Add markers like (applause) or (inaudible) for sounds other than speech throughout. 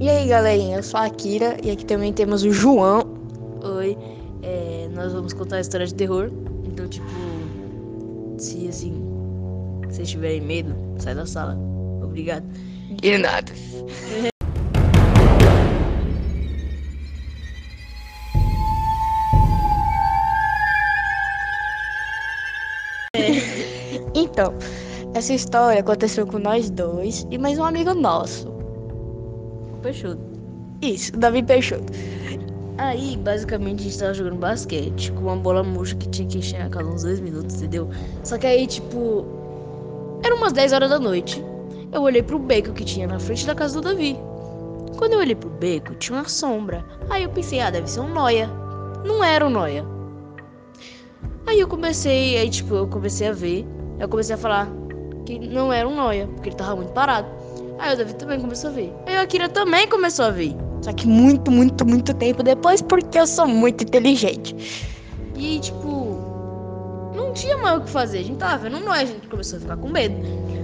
E aí, galerinha, eu sou a Akira e aqui também temos o João. Oi, é, nós vamos contar a história de terror. Então, tipo, se assim, vocês tiverem medo, sai da sala. Obrigado. De nada. (laughs) Então, essa história aconteceu com nós dois e mais um amigo nosso. Peixoto. Isso, Davi Peixoto. Aí, basicamente, a gente tava jogando basquete com uma bola murcha que tinha que encher a cada uns dois minutos, entendeu? Só que aí, tipo, era umas 10 horas da noite. Eu olhei pro beco que tinha na frente da casa do Davi. Quando eu olhei pro beco, tinha uma sombra. Aí eu pensei, ah, deve ser um noia. Não era um noia. Aí eu comecei, aí tipo, eu comecei a ver. Eu comecei a falar que não era um noia, porque ele tava muito parado. Aí o Davi também começou a ver. Aí a Akira também começou a ver. Só que muito, muito, muito tempo depois, porque eu sou muito inteligente. E tipo, não tinha mais o que fazer. A gente tava vendo noia, a gente começou a ficar com medo.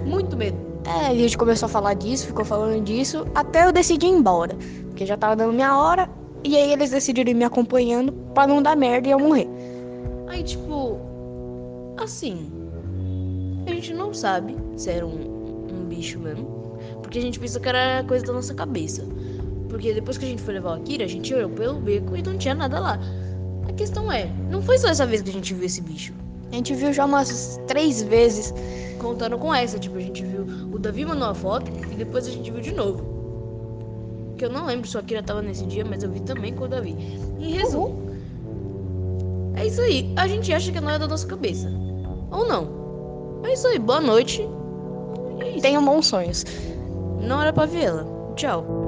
Muito medo. É, a gente começou a falar disso, ficou falando disso, até eu decidi ir embora. Porque já tava dando minha hora, e aí eles decidiram ir me acompanhando pra não dar merda e eu morrer. Aí, tipo, assim, a gente não sabe se era um, um bicho mesmo, porque a gente pensou que era coisa da nossa cabeça. Porque depois que a gente foi levar o Akira, a gente olhou pelo beco e não tinha nada lá. A questão é, não foi só essa vez que a gente viu esse bicho. A gente viu já umas três vezes. Contando com essa, tipo, a gente viu. O Davi mandou uma foto e depois a gente viu de novo. Que eu não lembro se o Akira tava nesse dia, mas eu vi também com o Davi. Em resumo, é isso aí. A gente acha que não é da nossa cabeça. Ou não. É isso aí. Boa noite. É. Tenham bons sonhos. Não era pra vê-la. Tchau.